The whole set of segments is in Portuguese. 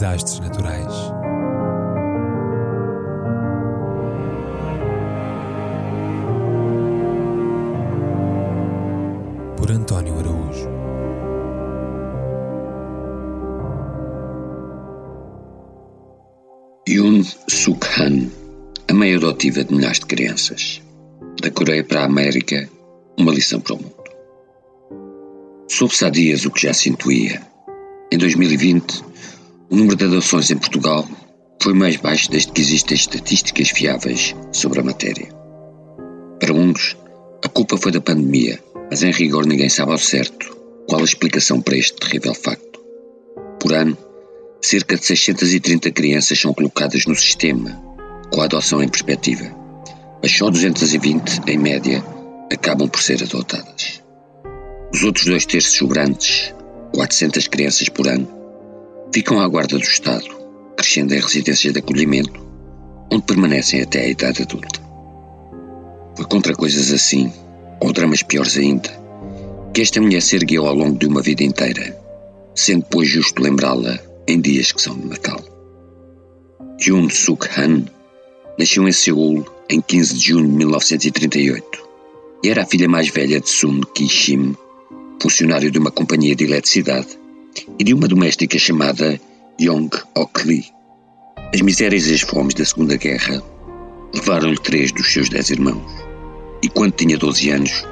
desastres naturais. Por António Araújo. Yoon Suk Han, a mãe adotiva de milhares de crianças. Da Coreia para a América, uma lição para o mundo. Soube-se há dias o que já se intuía. Em 2020, o número de adoções em Portugal foi mais baixo desde que existem estatísticas fiáveis sobre a matéria. Para uns, a culpa foi da pandemia, mas em rigor ninguém sabe ao certo qual a explicação para este terrível facto. Por ano, cerca de 630 crianças são colocadas no sistema, com a adoção em perspectiva, mas só 220, em média, acabam por ser adotadas. Os outros dois terços sobrantes, 400 crianças por ano, ficam à guarda do Estado, crescendo em residências de acolhimento, onde permanecem até a idade adulta. Foi contra coisas assim, ou dramas piores ainda, que esta mulher se ergueu ao longo de uma vida inteira, sendo pois justo lembrá-la em dias que são de Natal. Jun Suk Han nasceu em Seul em 15 de junho de 1938 e era a filha mais velha de Sun Ki-shim, funcionário de uma companhia de eletricidade, e de uma doméstica chamada Yong Ok Lee. As misérias e as fomes da Segunda Guerra levaram-lhe três dos seus dez irmãos, e quando tinha 12 anos,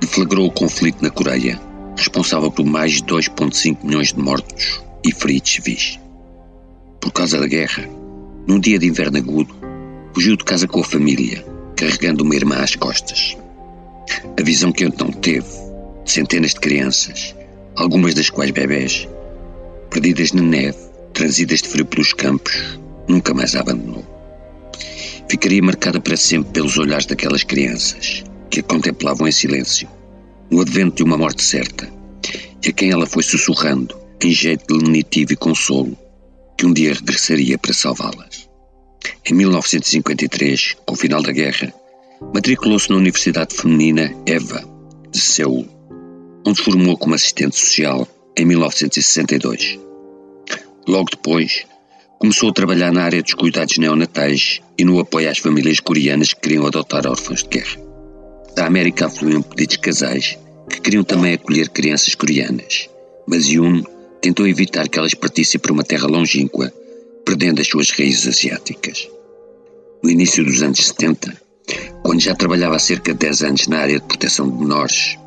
deflagrou o conflito na Coreia, responsável por mais de 2,5 milhões de mortos e feridos civis. Por causa da guerra, num dia de inverno agudo, fugiu de casa com a família, carregando uma irmã às costas. A visão que então teve de centenas de crianças, algumas das quais bebés, perdidas na neve, transidas de frio pelos campos, nunca mais a abandonou. Ficaria marcada para sempre pelos olhares daquelas crianças que a contemplavam em silêncio, no advento de uma morte certa, e a quem ela foi sussurrando, em jeito de lenitivo e consolo, que um dia regressaria para salvá-las. Em 1953, com o final da guerra, matriculou-se na Universidade Feminina EVA, de Seul, onde formou como assistente social em 1962. Logo depois, começou a trabalhar na área dos cuidados neonatais e no apoio às famílias coreanas que queriam adotar órfãos de guerra. Da América afluíam pedidos casais que queriam também acolher crianças coreanas, mas Yoon tentou evitar que elas partissem para uma terra longínqua, perdendo as suas raízes asiáticas. No início dos anos 70, quando já trabalhava há cerca de 10 anos na área de proteção de menores,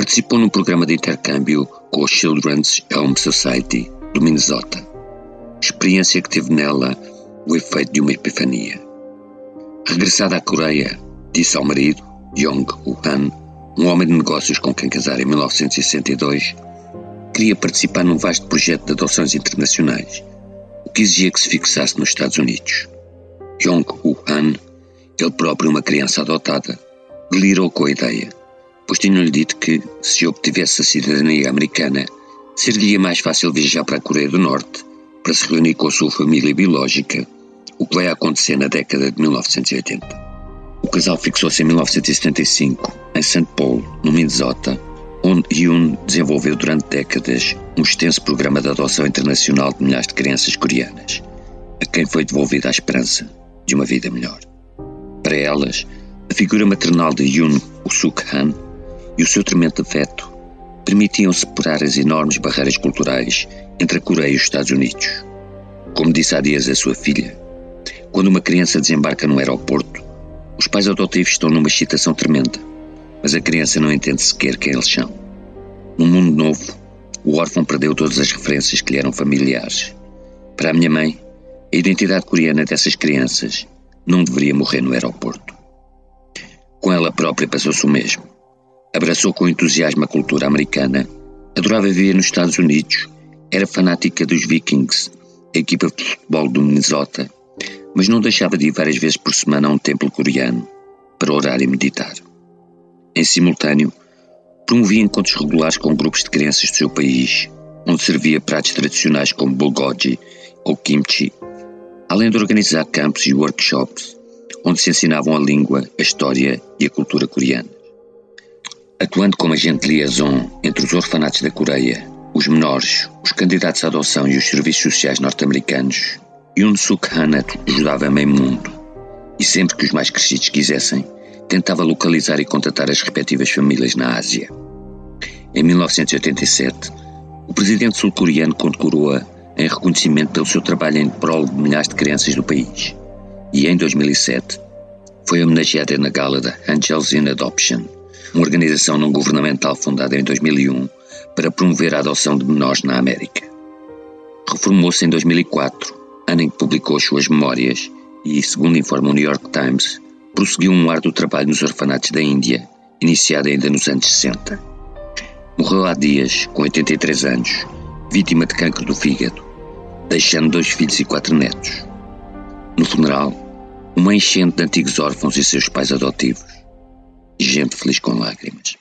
participou num programa de intercâmbio com a Children's Home Society do Minnesota, experiência que teve nela o efeito de uma epifania. Regressada à Coreia, disse ao marido, Yong Woo-han, um homem de negócios com quem casara em 1962, queria participar num vasto projeto de adoções internacionais, o que exigia que se fixasse nos Estados Unidos. Yong Woo-han, ele próprio uma criança adotada, delirou com a ideia, pois tinham-lhe dito que, se obtivesse a cidadania americana, seria mais fácil viajar para a Coreia do Norte para se reunir com a sua família biológica, o que vai acontecer na década de 1980. O casal fixou-se em 1975 em St. Paul, no Minnesota, onde Yoon desenvolveu durante décadas um extenso programa de adoção internacional de milhares de crianças coreanas, a quem foi devolvida a esperança de uma vida melhor. Para elas, a figura maternal de Yoon Suk-han e o seu tremendo afeto permitiam superar as enormes barreiras culturais entre a Coreia e os Estados Unidos. Como disse há dias a sua filha, quando uma criança desembarca no aeroporto, os pais adotivos estão numa excitação tremenda, mas a criança não entende sequer quem eles são. Num mundo novo, o órfão perdeu todas as referências que lhe eram familiares. Para a minha mãe, a identidade coreana dessas crianças não deveria morrer no aeroporto. Com ela própria passou-se o mesmo. Abraçou com entusiasmo a cultura americana, adorava viver nos Estados Unidos, era fanática dos Vikings, a equipa de futebol do Minnesota, mas não deixava de ir várias vezes por semana a um templo coreano para orar e meditar. Em simultâneo, promovia encontros regulares com grupos de crianças do seu país, onde servia pratos tradicionais como bulgogi ou kimchi, além de organizar campos e workshops onde se ensinavam a língua, a história e a cultura coreana. Atuando como agente liaison entre os orfanatos da Coreia os menores, os candidatos à adoção e os serviços sociais norte-americanos, Yun Suk Han ajudava meio mundo e sempre que os mais crescidos quisessem, tentava localizar e contatar as respectivas famílias na Ásia. Em 1987, o presidente sul-coreano condecorou-a em reconhecimento pelo seu trabalho em prol de milhares de crianças do país. E em 2007, foi homenageada na gala da Angels in Adoption, uma organização não governamental fundada em 2001 para promover a adoção de menores na América. Reformou-se em 2004, ano em que publicou as suas memórias e, segundo informa o New York Times, prosseguiu um árduo trabalho nos orfanatos da Índia, iniciado ainda nos anos 60. Morreu há dias, com 83 anos, vítima de cancro do fígado, deixando dois filhos e quatro netos. No funeral, uma enchente de antigos órfãos e seus pais adotivos. Gente feliz com lágrimas.